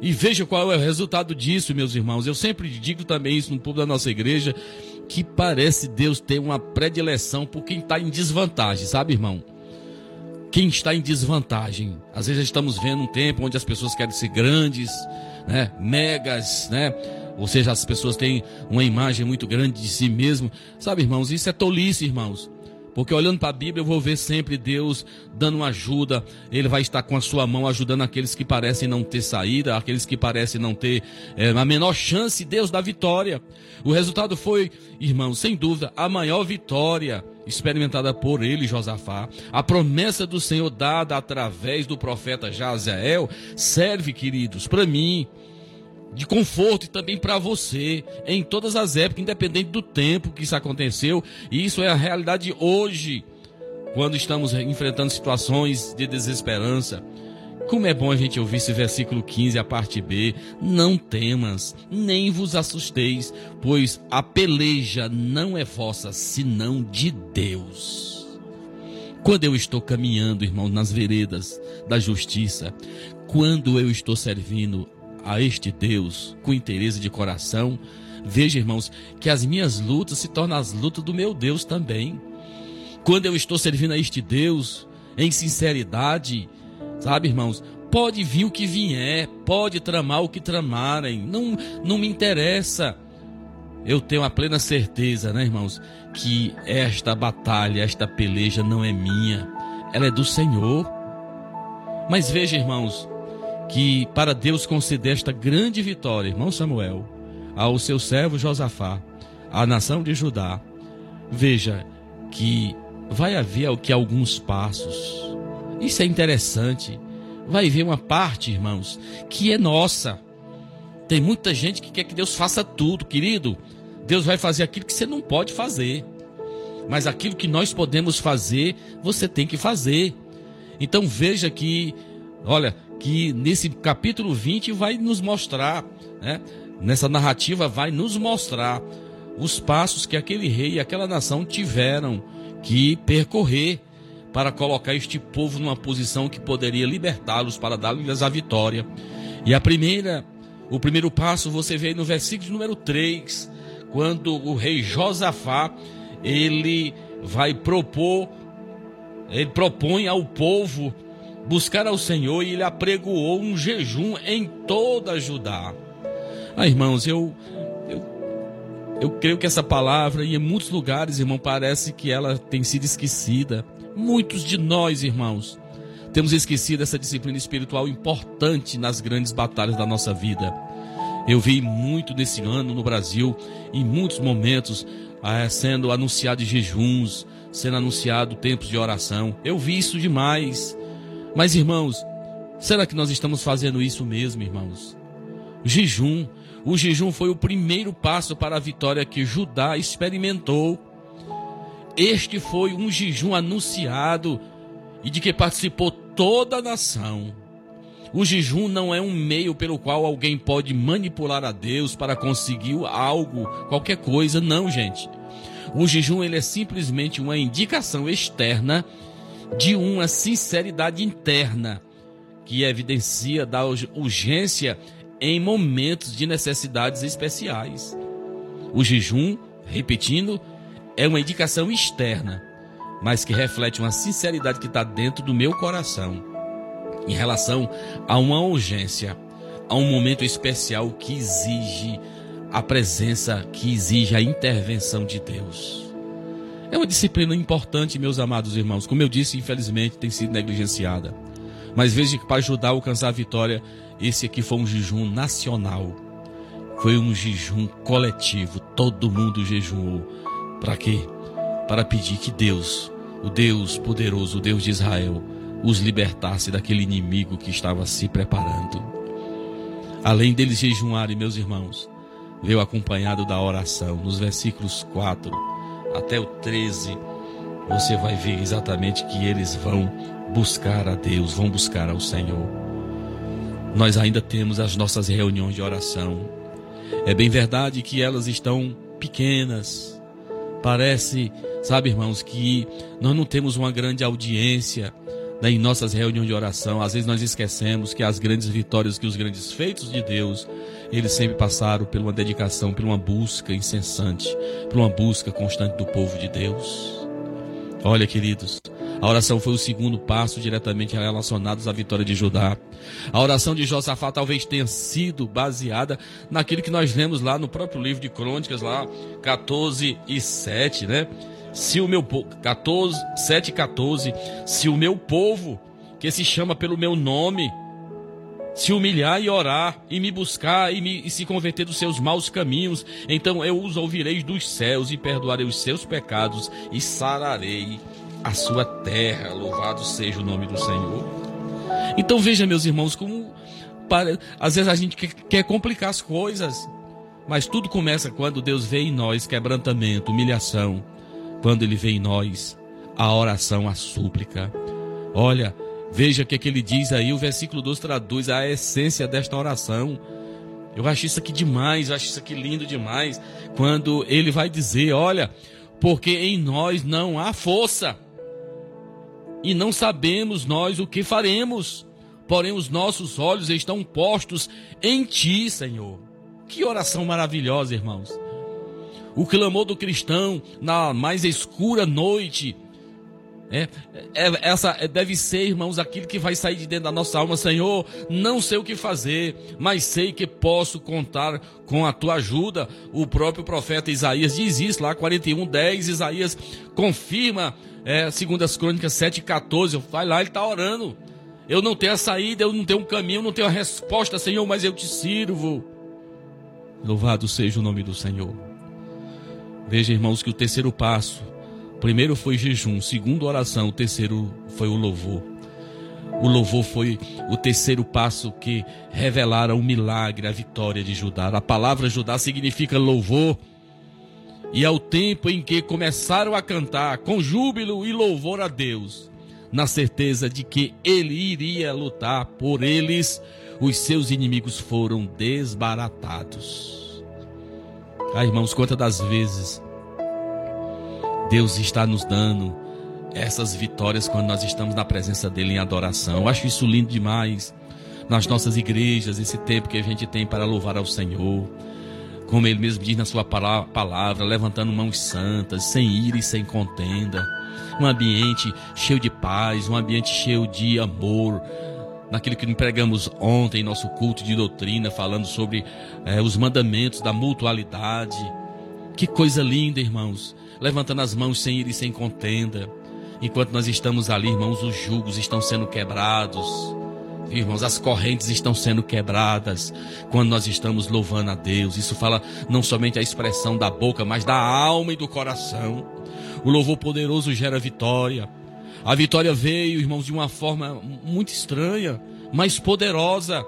E veja qual é o resultado disso, meus irmãos. Eu sempre digo também isso no povo da nossa igreja, que parece Deus ter uma predileção por quem está em desvantagem, sabe, irmão? Quem está em desvantagem. Às vezes estamos vendo um tempo onde as pessoas querem ser grandes, né? Megas, né? Ou seja, as pessoas têm uma imagem muito grande de si mesmo. Sabe, irmãos, isso é tolice, irmãos. Porque olhando para a Bíblia, eu vou ver sempre Deus dando ajuda. Ele vai estar com a sua mão ajudando aqueles que parecem não ter saída, aqueles que parecem não ter é, a menor chance. Deus dá vitória. O resultado foi, irmãos, sem dúvida, a maior vitória experimentada por ele, Josafá. A promessa do Senhor dada através do profeta Jaziel serve, queridos, para mim de conforto e também para você em todas as épocas, independente do tempo que isso aconteceu. E isso é a realidade hoje, quando estamos enfrentando situações de desesperança. Como é bom a gente ouvir esse versículo 15, a parte B. Não temas, nem vos assusteis, pois a peleja não é vossa, senão de Deus. Quando eu estou caminhando, irmão, nas veredas da justiça, quando eu estou servindo a este Deus com interesse de coração, veja, irmãos, que as minhas lutas se tornam as lutas do meu Deus também. Quando eu estou servindo a este Deus em sinceridade, sabe, irmãos, pode vir o que vier, pode tramar o que tramarem, não, não me interessa. Eu tenho a plena certeza, né, irmãos, que esta batalha, esta peleja não é minha, ela é do Senhor. Mas veja, irmãos, que para Deus conceder esta grande vitória, irmão Samuel, ao seu servo Josafá, à nação de Judá, veja que vai haver que alguns passos. Isso é interessante. Vai haver uma parte, irmãos, que é nossa. Tem muita gente que quer que Deus faça tudo, querido. Deus vai fazer aquilo que você não pode fazer. Mas aquilo que nós podemos fazer, você tem que fazer. Então veja que, olha, que nesse capítulo 20 vai nos mostrar, né? nessa narrativa vai nos mostrar os passos que aquele rei e aquela nação tiveram que percorrer para colocar este povo numa posição que poderia libertá-los para dar-lhes a vitória. E a primeira, o primeiro passo você vê no versículo número 3, quando o rei Josafá, ele vai propor, ele propõe ao povo buscar ao Senhor e ele apregoou um jejum em toda Judá. Ah, irmãos, eu, eu, eu creio que essa palavra, e em muitos lugares, irmão, parece que ela tem sido esquecida. Muitos de nós, irmãos, temos esquecido essa disciplina espiritual importante nas grandes batalhas da nossa vida. Eu vi muito nesse ano no Brasil, em muitos momentos, ah, sendo anunciados jejuns, sendo anunciado tempos de oração. Eu vi isso demais. Mas, irmãos, será que nós estamos fazendo isso mesmo, irmãos? Jejum. O jejum foi o primeiro passo para a vitória que Judá experimentou. Este foi um jejum anunciado e de que participou toda a nação. O jejum não é um meio pelo qual alguém pode manipular a Deus para conseguir algo, qualquer coisa, não, gente. O jejum ele é simplesmente uma indicação externa de uma sinceridade interna que evidencia da urgência em momentos de necessidades especiais. O jejum, repetindo, é uma indicação externa, mas que reflete uma sinceridade que está dentro do meu coração em relação a uma urgência, a um momento especial que exige a presença, que exige a intervenção de Deus. É uma disciplina importante, meus amados irmãos. Como eu disse, infelizmente tem sido negligenciada. Mas veja que para ajudar a alcançar a vitória, esse aqui foi um jejum nacional. Foi um jejum coletivo. Todo mundo jejuou. Para quê? Para pedir que Deus, o Deus poderoso, o Deus de Israel, os libertasse daquele inimigo que estava se preparando. Além deles jejuarem, meus irmãos, veio acompanhado da oração. Nos versículos 4 até o 13, você vai ver exatamente que eles vão buscar a Deus, vão buscar ao Senhor. Nós ainda temos as nossas reuniões de oração. É bem verdade que elas estão pequenas. Parece, sabe, irmãos, que nós não temos uma grande audiência né, em nossas reuniões de oração. Às vezes nós esquecemos que as grandes vitórias, que os grandes feitos de Deus, eles sempre passaram por uma dedicação, por uma busca incessante, por uma busca constante do povo de Deus. Olha, queridos, a oração foi o segundo passo diretamente relacionado à vitória de Judá. A oração de Josafá talvez tenha sido baseada naquilo que nós lemos lá no próprio livro de Crônicas, lá 14 e 7, né? Se o meu povo, 14, 7 e 14, se o meu povo, que se chama pelo meu nome, se humilhar e orar, e me buscar e, me, e se converter dos seus maus caminhos, então eu os ouvirei dos céus e perdoarei os seus pecados e sararei a sua terra. Louvado seja o nome do Senhor. Então veja, meus irmãos, como para, às vezes a gente quer, complicar as coisas, mas tudo começa quando Deus vê em nós quebrantamento, humilhação, quando Ele vê em nós a oração, a súplica. Olha, Veja o que, é que ele diz aí, o versículo 2 traduz a essência desta oração. Eu acho isso aqui demais, eu acho isso aqui lindo demais. Quando ele vai dizer: Olha, porque em nós não há força, e não sabemos nós o que faremos, porém os nossos olhos estão postos em Ti, Senhor. Que oração maravilhosa, irmãos. O clamor do cristão na mais escura noite é, é, essa deve ser, irmãos, aquilo que vai sair de dentro da nossa alma. Senhor, não sei o que fazer, mas sei que posso contar com a tua ajuda. O próprio profeta Isaías diz isso lá, 41, 10. Isaías confirma, é, segundo as crônicas 7, 14. Vai lá, ele está orando. Eu não tenho a saída, eu não tenho um caminho, eu não tenho a resposta, Senhor, mas eu te sirvo. Louvado seja o nome do Senhor. Veja, irmãos, que o terceiro passo primeiro foi jejum, segundo oração, o terceiro foi o louvor. O louvor foi o terceiro passo que revelara o milagre, a vitória de Judá. A palavra Judá significa louvor. E ao tempo em que começaram a cantar com júbilo e louvor a Deus, na certeza de que ele iria lutar por eles, os seus inimigos foram desbaratados. Ah, irmãos, quantas das vezes Deus está nos dando essas vitórias quando nós estamos na presença dele em adoração. Eu acho isso lindo demais. Nas nossas igrejas, esse tempo que a gente tem para louvar ao Senhor. Como ele mesmo diz na sua palavra, levantando mãos santas, sem ira e sem contenda. Um ambiente cheio de paz, um ambiente cheio de amor, naquilo que pregamos ontem em nosso culto de doutrina, falando sobre é, os mandamentos da mutualidade. Que coisa linda, irmãos levantando as mãos sem ir e sem contenda. Enquanto nós estamos ali, irmãos, os julgos estão sendo quebrados. Irmãos, as correntes estão sendo quebradas quando nós estamos louvando a Deus. Isso fala não somente a expressão da boca, mas da alma e do coração. O louvor poderoso gera vitória. A vitória veio, irmãos, de uma forma muito estranha, mas poderosa.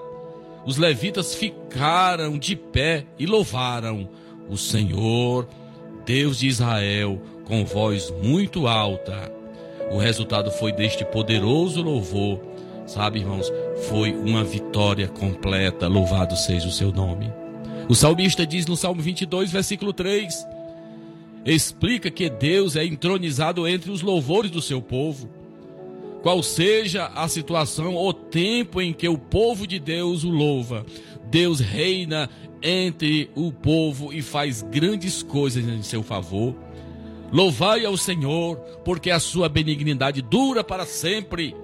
Os levitas ficaram de pé e louvaram o Senhor, Deus de Israel, com voz muito alta. O resultado foi deste poderoso louvor, sabe, irmãos? Foi uma vitória completa. Louvado seja o seu nome. O salmista diz no Salmo 22, versículo 3: explica que Deus é entronizado entre os louvores do seu povo. Qual seja a situação ou tempo em que o povo de Deus o louva, Deus reina entre o povo e faz grandes coisas em seu favor. Louvai ao Senhor, porque a sua benignidade dura para sempre.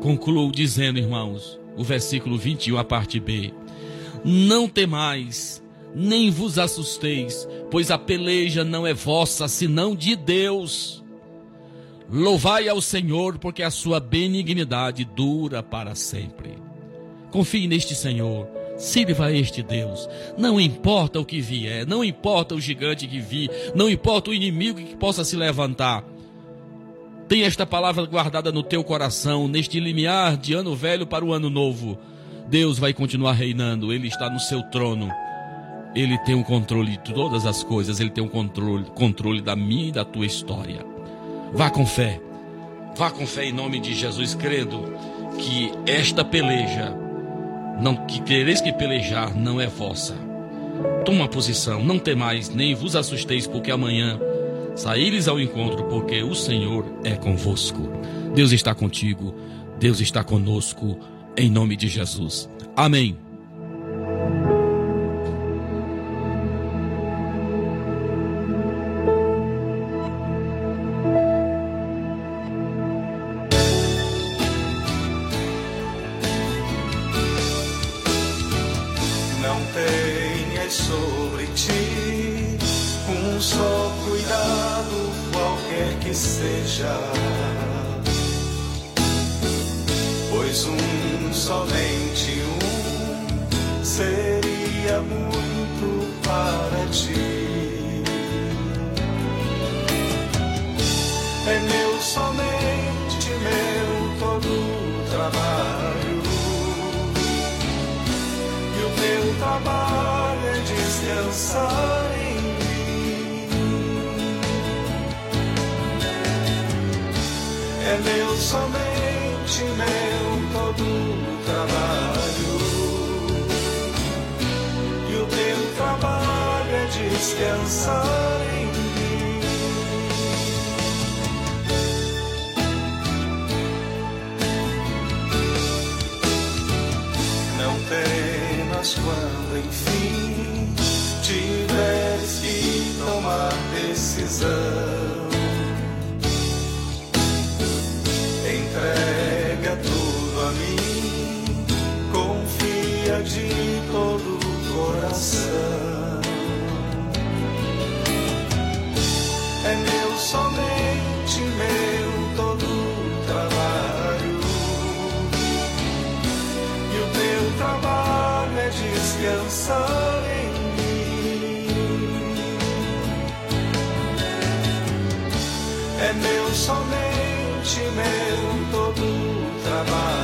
Concluo dizendo, irmãos, o versículo 21, a parte B: Não temais, nem vos assusteis, pois a peleja não é vossa, senão de Deus. Louvai ao Senhor, porque a sua benignidade dura para sempre. Confie neste Senhor, sirva este Deus. Não importa o que vier, não importa o gigante que vir, não importa o inimigo que possa se levantar. Tem esta palavra guardada no teu coração, neste limiar de ano velho para o ano novo. Deus vai continuar reinando, Ele está no seu trono. Ele tem o controle de todas as coisas, Ele tem o controle, controle da minha e da tua história. Vá com fé. Vá com fé em nome de Jesus, crendo que esta peleja, não que quereis que pelejar, não é vossa. Toma posição, não temais, nem vos assusteis, porque amanhã saíres ao encontro, porque o Senhor é convosco. Deus está contigo, Deus está conosco, em nome de Jesus. Amém. É meu, somente meu, todo trabalho. E o teu trabalho é descansar em mim. Não temas quando enfim tiveres que tomar decisão. De todo o coração. É meu, somente meu, todo trabalho. E o teu trabalho é descansar em mim. É meu, somente meu, todo trabalho.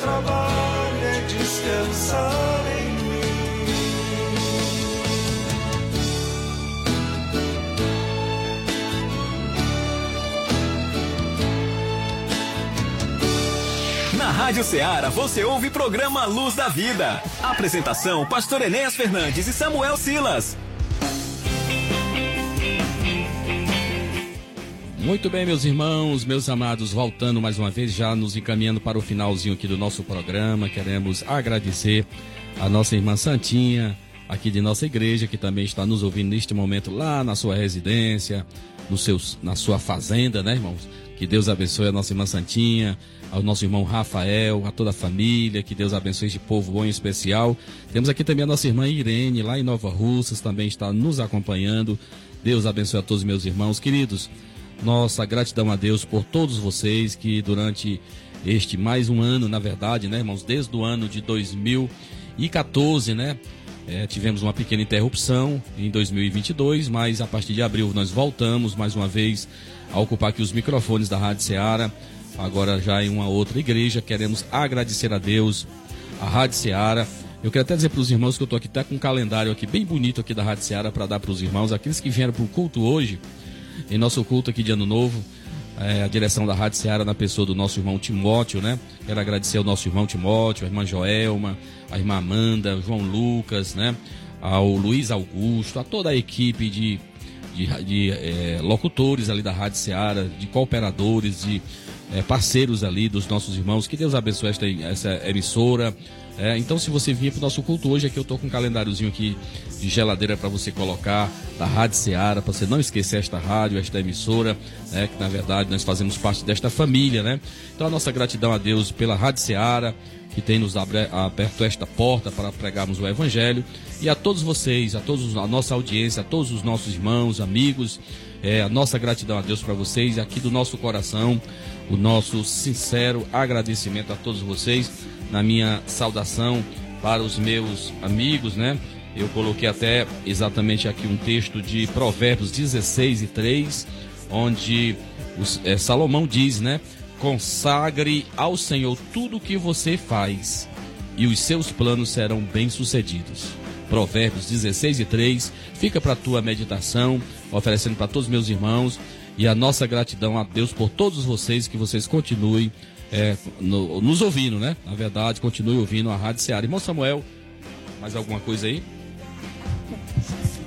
trabalho é descansar em mim. Na Rádio Ceará você ouve o programa Luz da Vida. Apresentação: Pastor Enéas Fernandes e Samuel Silas. Muito bem, meus irmãos, meus amados, voltando mais uma vez, já nos encaminhando para o finalzinho aqui do nosso programa. Queremos agradecer a nossa irmã Santinha, aqui de nossa igreja, que também está nos ouvindo neste momento lá na sua residência, no seus, na sua fazenda, né, irmãos? Que Deus abençoe a nossa irmã Santinha, ao nosso irmão Rafael, a toda a família, que Deus abençoe este povo bom em especial. Temos aqui também a nossa irmã Irene, lá em Nova Russas, também está nos acompanhando. Deus abençoe a todos os meus irmãos queridos. Nossa gratidão a Deus por todos vocês que durante este mais um ano, na verdade, né, irmãos, desde o ano de 2014, né, é, tivemos uma pequena interrupção em 2022, mas a partir de abril nós voltamos mais uma vez a ocupar aqui os microfones da Rádio Ceará, agora já em uma outra igreja. Queremos agradecer a Deus, a Rádio Ceará. Eu quero até dizer para os irmãos que eu estou aqui até com um calendário aqui bem bonito aqui da Rádio Ceará para dar para os irmãos, aqueles que vieram para o culto hoje, em nosso culto aqui de Ano Novo, é, a direção da Rádio Ceará na pessoa do nosso irmão Timóteo, né? Quero agradecer ao nosso irmão Timóteo, a irmã Joelma, a irmã Amanda, João Lucas, né? Ao Luiz Augusto, a toda a equipe de, de, de é, locutores ali da Rádio Ceará, de cooperadores, de é, parceiros ali dos nossos irmãos. Que Deus abençoe esta, essa emissora. É, então, se você vir para o nosso culto hoje, aqui eu estou com um calendáriozinho aqui de geladeira para você colocar da Rádio Ceará, para você não esquecer esta rádio, esta emissora, né, que na verdade nós fazemos parte desta família, né? Então, a nossa gratidão a Deus pela Rádio Ceará, que tem nos aberto esta porta para pregarmos o Evangelho, e a todos vocês, a todos a nossa audiência, a todos os nossos irmãos, amigos, é, a nossa gratidão a Deus para vocês, aqui do nosso coração, o nosso sincero agradecimento a todos vocês, na minha saudação para os meus amigos, né? Eu coloquei até exatamente aqui um texto de Provérbios 16 e 3, onde os- é, Salomão diz, né? Consagre ao Senhor tudo o que você faz, e os seus planos serão bem-sucedidos. Provérbios 16 e 3, fica para a tua meditação, oferecendo para todos os meus irmãos e a nossa gratidão a Deus por todos vocês, que vocês continuem é, no- nos ouvindo, né? Na verdade, continue ouvindo a Rádio Ceará. Irmão Samuel, mais alguma coisa aí?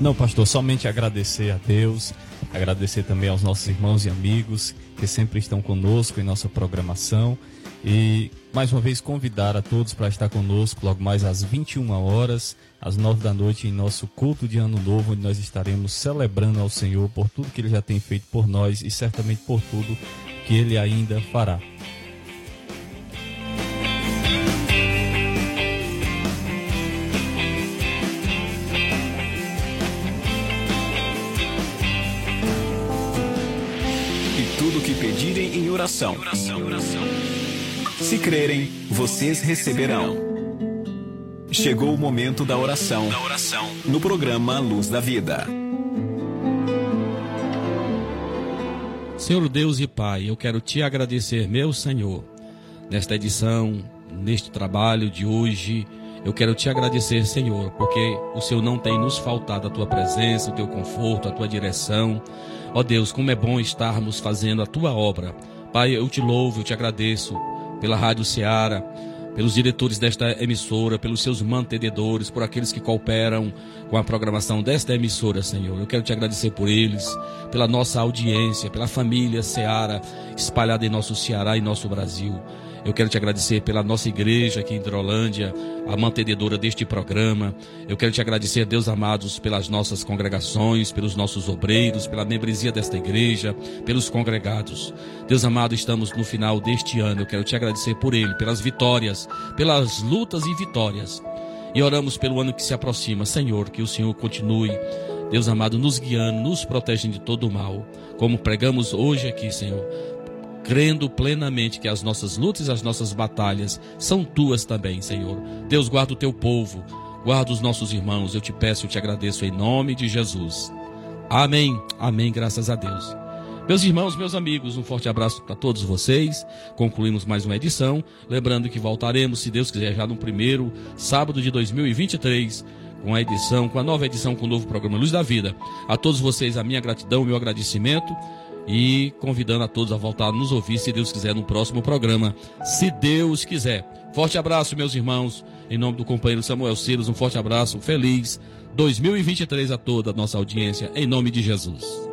Não, pastor, somente agradecer a Deus, agradecer também aos nossos irmãos e amigos que sempre estão conosco em nossa programação e mais uma vez convidar a todos para estar conosco logo mais às 21 horas, às 9 da noite em nosso culto de Ano Novo, onde nós estaremos celebrando ao Senhor por tudo que ele já tem feito por nós e certamente por tudo que ele ainda fará. Oração. Se crerem, vocês receberão. Chegou o momento da oração. No programa Luz da Vida. Senhor Deus e Pai, eu quero te agradecer, meu Senhor, nesta edição, neste trabalho de hoje. Eu quero te agradecer, Senhor, porque o Senhor não tem nos faltado a tua presença, o teu conforto, a tua direção. Ó Deus, como é bom estarmos fazendo a tua obra. Pai, eu te louvo, eu te agradeço pela Rádio Ceará, pelos diretores desta emissora, pelos seus mantenedores, por aqueles que cooperam com a programação desta emissora, Senhor. Eu quero te agradecer por eles, pela nossa audiência, pela família Ceará espalhada em nosso Ceará e nosso Brasil. Eu quero te agradecer pela nossa igreja aqui em Hidrolândia, a mantenedora deste programa. Eu quero te agradecer, Deus amados, pelas nossas congregações, pelos nossos obreiros, pela membresia desta igreja, pelos congregados. Deus amado, estamos no final deste ano. Eu quero te agradecer por ele, pelas vitórias, pelas lutas e vitórias. E oramos pelo ano que se aproxima. Senhor, que o Senhor continue, Deus amado, nos guiando, nos protegendo de todo o mal. Como pregamos hoje aqui, Senhor crendo plenamente que as nossas lutas e as nossas batalhas são tuas também, Senhor. Deus, guarda o teu povo, guarda os nossos irmãos. Eu te peço, eu te agradeço em nome de Jesus. Amém, amém, graças a Deus. Meus irmãos, meus amigos, um forte abraço para todos vocês. Concluímos mais uma edição. Lembrando que voltaremos, se Deus quiser, já no primeiro sábado de 2023 com a edição, com a nova edição, com o novo programa Luz da Vida. A todos vocês, a minha gratidão, o meu agradecimento e convidando a todos a voltar a nos ouvir, se Deus quiser, no próximo programa. Se Deus quiser. Forte abraço, meus irmãos. Em nome do companheiro Samuel Silas, um forte abraço. Feliz 2023 a toda a nossa audiência, em nome de Jesus.